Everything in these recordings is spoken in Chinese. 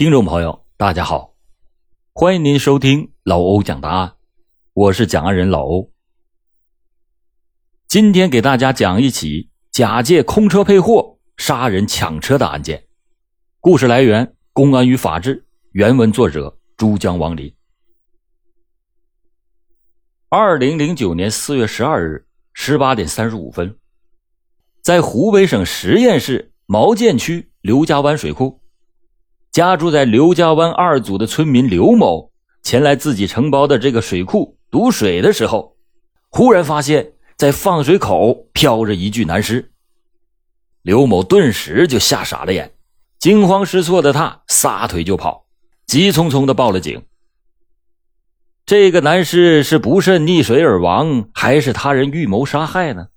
听众朋友，大家好，欢迎您收听老欧讲答案，我是讲案人老欧。今天给大家讲一起假借空车配货杀人抢车的案件。故事来源《公安与法治》，原文作者珠江王林。二零零九年四月十二日十八点三十五分，在湖北省十堰市毛涧区刘家湾水库。家住在刘家湾二组的村民刘某前来自己承包的这个水库堵水的时候，忽然发现，在放水口飘着一具男尸。刘某顿时就吓傻了眼，惊慌失措的他撒腿就跑，急匆匆的报了警。这个男尸是不慎溺水而亡，还是他人预谋杀害呢？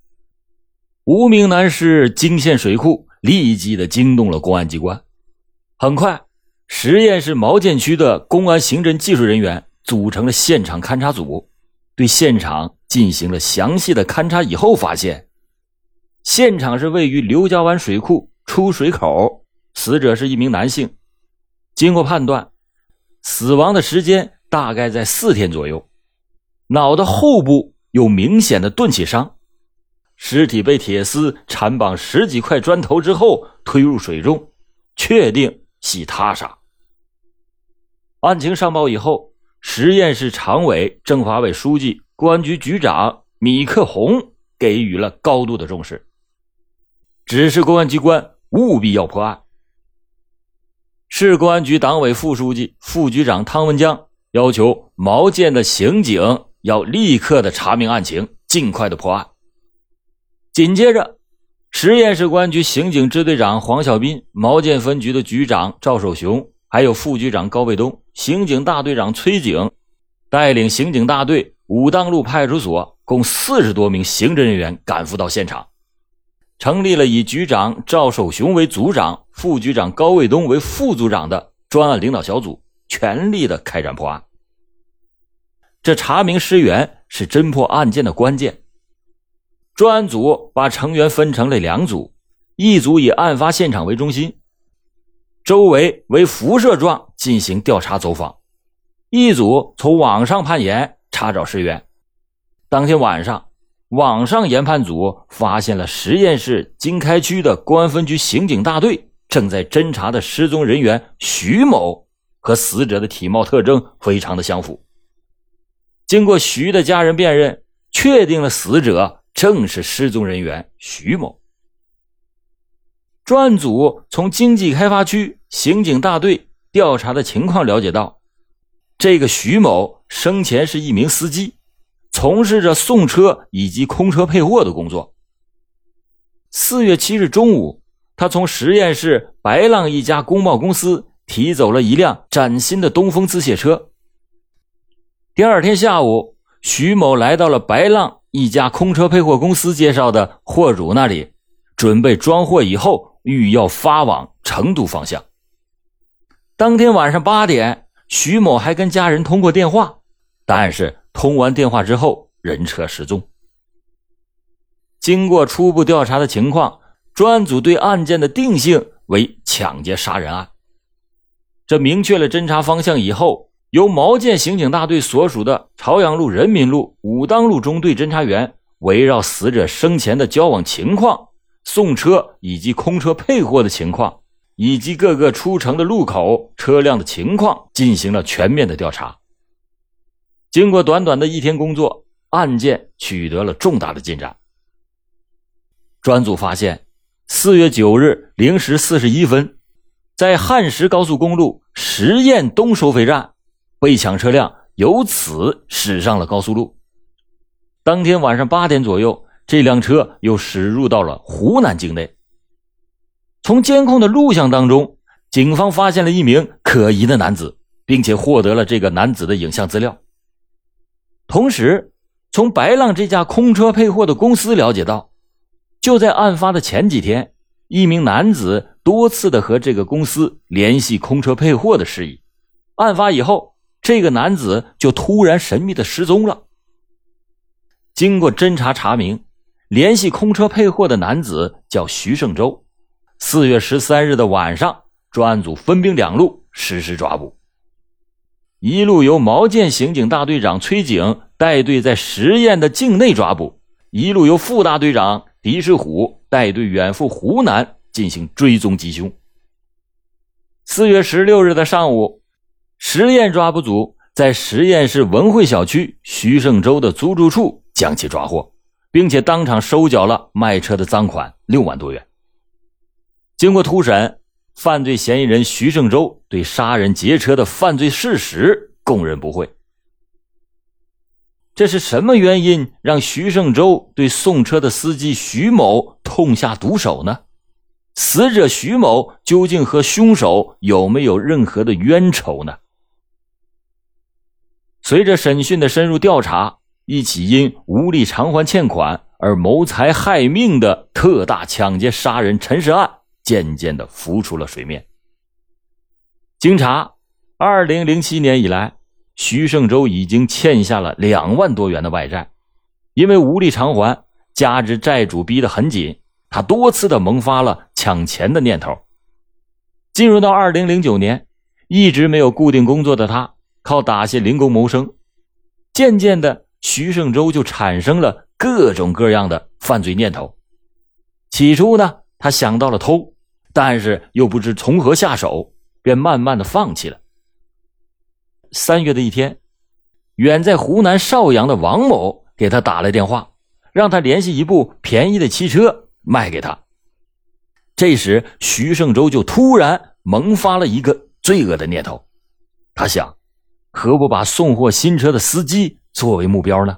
无名男尸惊现水库，立即的惊动了公安机关。很快，十堰市毛涧区的公安刑侦技术人员组成了现场勘查组，对现场进行了详细的勘查。以后发现，现场是位于刘家湾水库出水口，死者是一名男性。经过判断，死亡的时间大概在四天左右，脑的后部有明显的钝器伤，尸体被铁丝缠绑十几块砖头之后推入水中，确定。系他杀。案情上报以后，十堰市常委、政法委书记、公安局局长米克红给予了高度的重视，指示公安机关务必要破案。市公安局党委副书记、副局长汤文江要求毛涧的刑警要立刻的查明案情，尽快的破案。紧接着。十堰市公安局刑警支队长黄小斌、毛建分局的局长赵守雄，还有副局长高卫东、刑警大队长崔景，带领刑警大队武当路派出所共四十多名刑侦人员赶赴到现场，成立了以局长赵守雄为组长、副局长高卫东为副组长的专案领导小组，全力的开展破案。这查明尸源是侦破案件的关键。专案组把成员分成了两组，一组以案发现场为中心，周围为辐射状进行调查走访；一组从网上攀岩查找尸源。当天晚上，网上研判组发现了十堰市经开区的公安分局刑警大队正在侦查的失踪人员徐某和死者的体貌特征非常的相符。经过徐的家人辨认，确定了死者。正是失踪人员徐某。专案组从经济开发区刑警大队调查的情况了解到，这个徐某生前是一名司机，从事着送车以及空车配货的工作。四月七日中午，他从十堰市白浪一家工贸公司提走了一辆崭新的东风自卸车。第二天下午，徐某来到了白浪。一家空车配货公司介绍的货主那里，准备装货以后，欲要发往成都方向。当天晚上八点，徐某还跟家人通过电话，但是通完电话之后，人车失踪。经过初步调查的情况，专案组对案件的定性为抢劫杀人案。这明确了侦查方向以后。由毛建刑警大队所属的朝阳路、人民路、武当路中队侦查员围绕死者生前的交往情况、送车以及空车配货的情况，以及各个出城的路口车辆的情况进行了全面的调查。经过短短的一天工作，案件取得了重大的进展。专组发现，四月九日零时四十一分，在汉石高速公路十堰东收费站。被抢车辆由此驶上了高速路。当天晚上八点左右，这辆车又驶入到了湖南境内。从监控的录像当中，警方发现了一名可疑的男子，并且获得了这个男子的影像资料。同时，从白浪这家空车配货的公司了解到，就在案发的前几天，一名男子多次的和这个公司联系空车配货的事宜。案发以后。这个男子就突然神秘的失踪了。经过侦查查明，联系空车配货的男子叫徐胜洲。四月十三日的晚上，专案组分兵两路实施抓捕。一路由毛建刑警大队长崔景带队在十堰的境内抓捕，一路由副大队长狄世虎带队远赴湖南进行追踪缉凶。四月十六日的上午，实验抓捕组在十堰市文汇小区徐胜洲的租住处将其抓获，并且当场收缴了卖车的赃款六万多元。经过突审，犯罪嫌疑人徐胜洲对杀人劫车的犯罪事实供认不讳。这是什么原因让徐胜洲对送车的司机徐某痛下毒手呢？死者徐某究竟和凶手有没有任何的冤仇呢？随着审讯的深入调查，一起因无力偿还欠款而谋财害命的特大抢劫杀人陈尸案渐渐的浮出了水面。经查，二零零七年以来，徐胜洲已经欠下了两万多元的外债，因为无力偿还，加之债主逼得很紧。他多次的萌发了抢钱的念头。进入到二零零九年，一直没有固定工作的他，靠打些零工谋生。渐渐的，徐胜洲就产生了各种各样的犯罪念头。起初呢，他想到了偷，但是又不知从何下手，便慢慢的放弃了。三月的一天，远在湖南邵阳的王某给他打来电话，让他联系一部便宜的汽车。卖给他。这时，徐胜洲就突然萌发了一个罪恶的念头，他想，何不把送货新车的司机作为目标呢？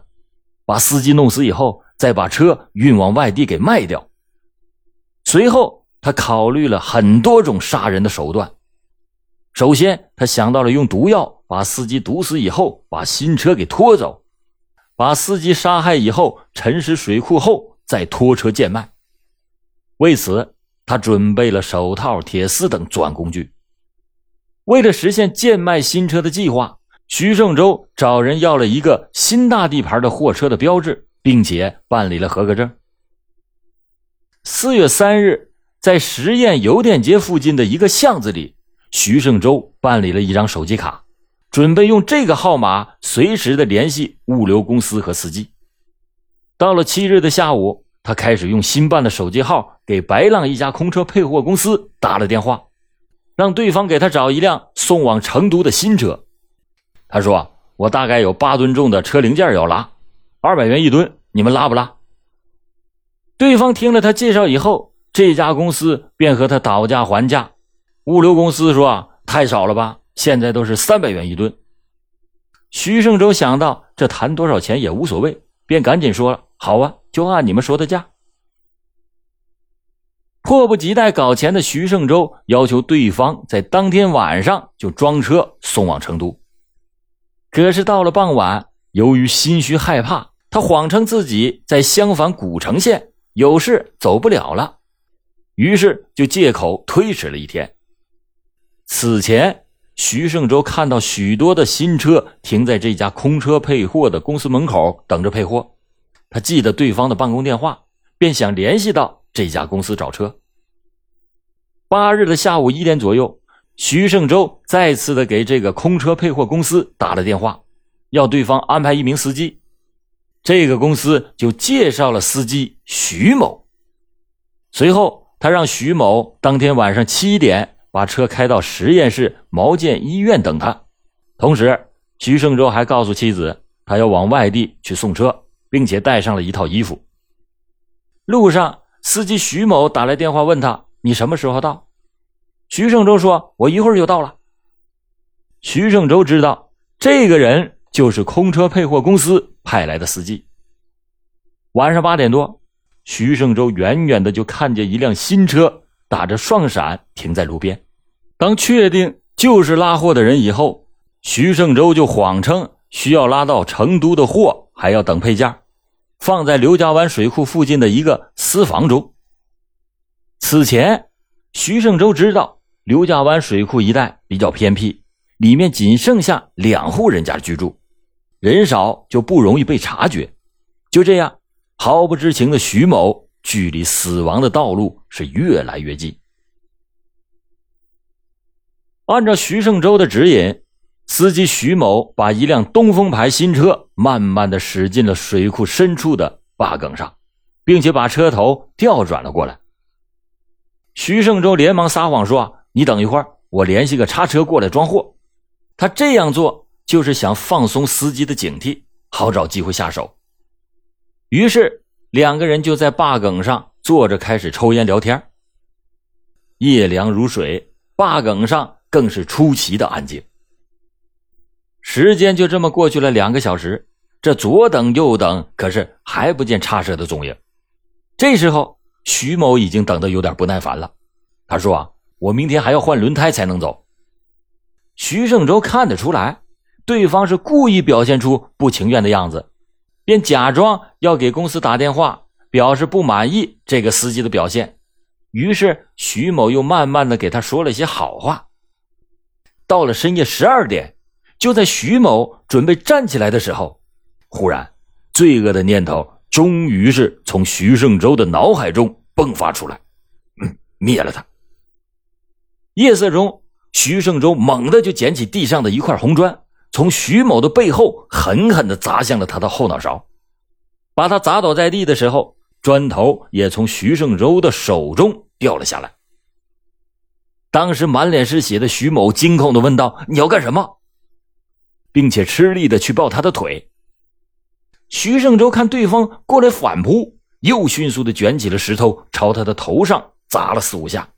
把司机弄死以后，再把车运往外地给卖掉。随后，他考虑了很多种杀人的手段。首先，他想到了用毒药把司机毒死以后，把新车给拖走；把司机杀害以后，沉尸水库后，再拖车贱卖。为此，他准备了手套、铁丝等作案工具。为了实现贱卖新车的计划，徐胜洲找人要了一个新大地牌的货车的标志，并且办理了合格证。四月三日，在十堰邮电街附近的一个巷子里，徐胜洲办理了一张手机卡，准备用这个号码随时的联系物流公司和司机。到了七日的下午。他开始用新办的手机号给白浪一家空车配货公司打了电话，让对方给他找一辆送往成都的新车。他说：“我大概有八吨重的车零件要拉，二百元一吨，你们拉不拉？”对方听了他介绍以后，这家公司便和他讨价还价。物流公司说：“太少了吧，现在都是三百元一吨。”徐胜洲想到这谈多少钱也无所谓，便赶紧说了：“好啊。”就按你们说的价。迫不及待搞钱的徐胜洲要求对方在当天晚上就装车送往成都。可是到了傍晚，由于心虚害怕，他谎称自己在襄樊古城县有事走不了了，于是就借口推迟了一天。此前，徐胜洲看到许多的新车停在这家空车配货的公司门口等着配货。他记得对方的办公电话，便想联系到这家公司找车。八日的下午一点左右，徐胜洲再次的给这个空车配货公司打了电话，要对方安排一名司机。这个公司就介绍了司机徐某。随后，他让徐某当天晚上七点把车开到十堰市毛舰医院等他。同时，徐胜洲还告诉妻子，他要往外地去送车。并且带上了一套衣服。路上，司机徐某打来电话问他：“你什么时候到？”徐胜洲说：“我一会儿就到了。”徐胜洲知道这个人就是空车配货公司派来的司机。晚上八点多，徐胜洲远远的就看见一辆新车打着双闪停在路边。当确定就是拉货的人以后，徐胜洲就谎称需要拉到成都的货，还要等配件。放在刘家湾水库附近的一个私房中。此前，徐胜洲知道刘家湾水库一带比较偏僻，里面仅剩下两户人家居住，人少就不容易被察觉。就这样，毫不知情的徐某距离死亡的道路是越来越近。按照徐胜洲的指引，司机徐某把一辆东风牌新车慢慢的驶进了水库深处的坝埂上，并且把车头调转了过来。徐胜洲连忙撒谎说：“你等一会儿，我联系个叉车过来装货。”他这样做就是想放松司机的警惕，好找机会下手。于是两个人就在坝埂上坐着，开始抽烟聊天。夜凉如水，坝埂上更是出奇的安静。时间就这么过去了两个小时，这左等右等，可是还不见叉车的踪影。这时候，徐某已经等得有点不耐烦了。他说：“啊，我明天还要换轮胎才能走。”徐胜洲看得出来，对方是故意表现出不情愿的样子，便假装要给公司打电话，表示不满意这个司机的表现。于是徐某又慢慢的给他说了些好话。到了深夜十二点，就在徐某准备站起来的时候，忽然，罪恶的念头终于是从徐胜洲的脑海中迸发出来，嗯，灭了他。夜色中。徐胜洲猛地就捡起地上的一块红砖，从徐某的背后狠狠地砸向了他的后脑勺，把他砸倒在地的时候，砖头也从徐胜洲的手中掉了下来。当时满脸是血的徐某惊恐地问道：“你要干什么？”并且吃力地去抱他的腿。徐胜洲看对方过来反扑，又迅速地卷起了石头朝他的头上砸了四五下。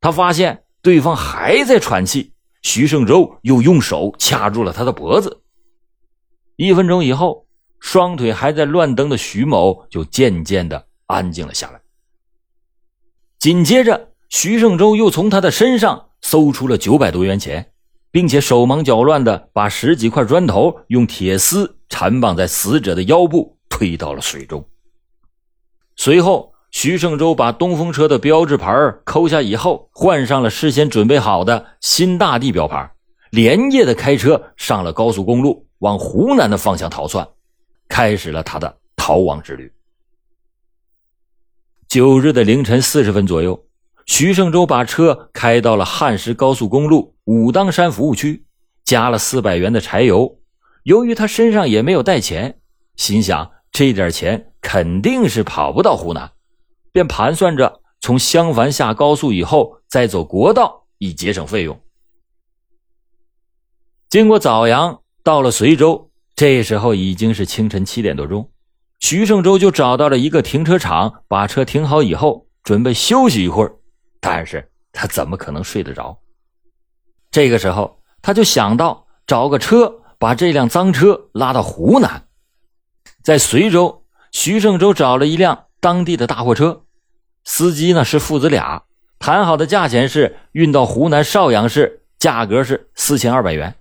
他发现。对方还在喘气，徐胜洲又用手掐住了他的脖子。一分钟以后，双腿还在乱蹬的徐某就渐渐的安静了下来。紧接着，徐胜洲又从他的身上搜出了九百多元钱，并且手忙脚乱的把十几块砖头用铁丝缠绑在死者的腰部，推到了水中。随后。徐胜洲把东风车的标志牌抠下以后，换上了事先准备好的新大地标牌，连夜的开车上了高速公路，往湖南的方向逃窜，开始了他的逃亡之旅。九日的凌晨四十分左右，徐胜洲把车开到了汉石高速公路武当山服务区，加了四百元的柴油。由于他身上也没有带钱，心想这点钱肯定是跑不到湖南。便盘算着从襄樊下高速以后再走国道，以节省费用。经过枣阳，到了随州，这时候已经是清晨七点多钟。徐胜洲就找到了一个停车场，把车停好以后，准备休息一会儿。但是他怎么可能睡得着？这个时候，他就想到找个车把这辆脏车拉到湖南。在随州，徐胜洲找了一辆当地的大货车。司机呢是父子俩，谈好的价钱是运到湖南邵阳市，价格是四千二百元。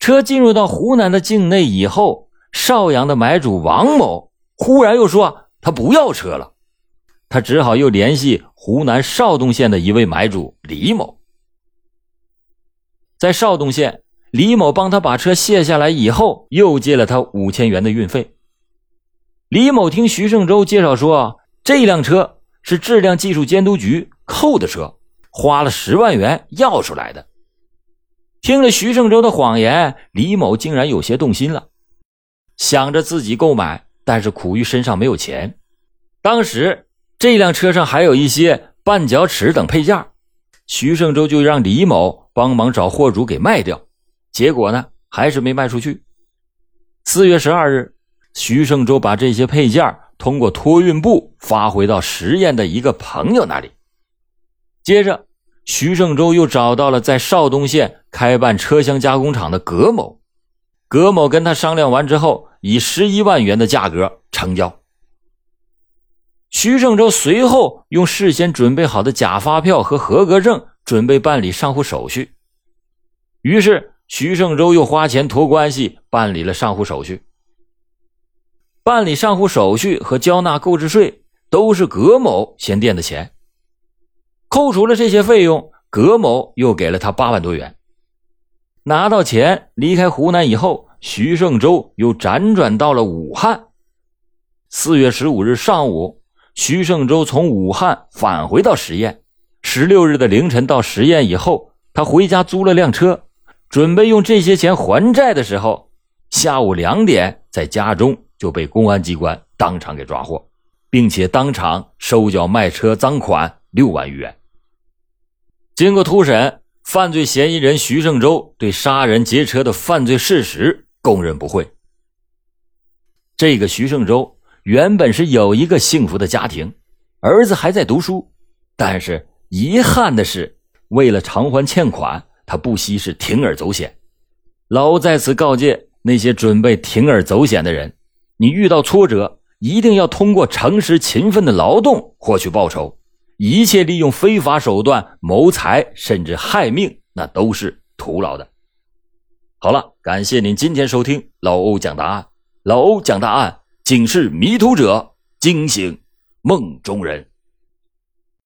车进入到湖南的境内以后，邵阳的买主王某忽然又说他不要车了，他只好又联系湖南邵东县的一位买主李某。在邵东县，李某帮他把车卸下来以后，又借了他五千元的运费。李某听徐胜洲介绍说。这辆车是质量技术监督局扣的车，花了十万元要出来的。听了徐胜洲的谎言，李某竟然有些动心了，想着自己购买，但是苦于身上没有钱。当时这辆车上还有一些绊脚尺等配件，徐胜洲就让李某帮忙找货主给卖掉。结果呢，还是没卖出去。四月十二日，徐胜洲把这些配件。通过托运部发回到十堰的一个朋友那里。接着，徐胜洲又找到了在邵东县开办车厢加工厂的葛某。葛某跟他商量完之后，以十一万元的价格成交。徐胜洲随后用事先准备好的假发票和合格证，准备办理上户手续。于是，徐胜洲又花钱托关系办理了上户手续。办理上户手续和交纳购置税都是葛某先垫的钱，扣除了这些费用，葛某又给了他八万多元。拿到钱离开湖南以后，徐胜洲又辗转到了武汉。四月十五日上午，徐胜洲从武汉返回到十堰，十六日的凌晨到十堰以后，他回家租了辆车，准备用这些钱还债的时候，下午两点在家中就被公安机关当场给抓获，并且当场收缴卖车赃款六万余元。经过突审，犯罪嫌疑人徐胜洲对杀人劫车的犯罪事实供认不讳。这个徐胜洲原本是有一个幸福的家庭，儿子还在读书，但是遗憾的是，为了偿还欠款，他不惜是铤而走险。老欧在此告诫那些准备铤而走险的人：你遇到挫折，一定要通过诚实勤奋的劳动获取报酬。一切利用非法手段谋财，甚至害命，那都是徒劳的。好了，感谢您今天收听老欧讲答案。老欧讲答案，警示迷途者，惊醒梦中人。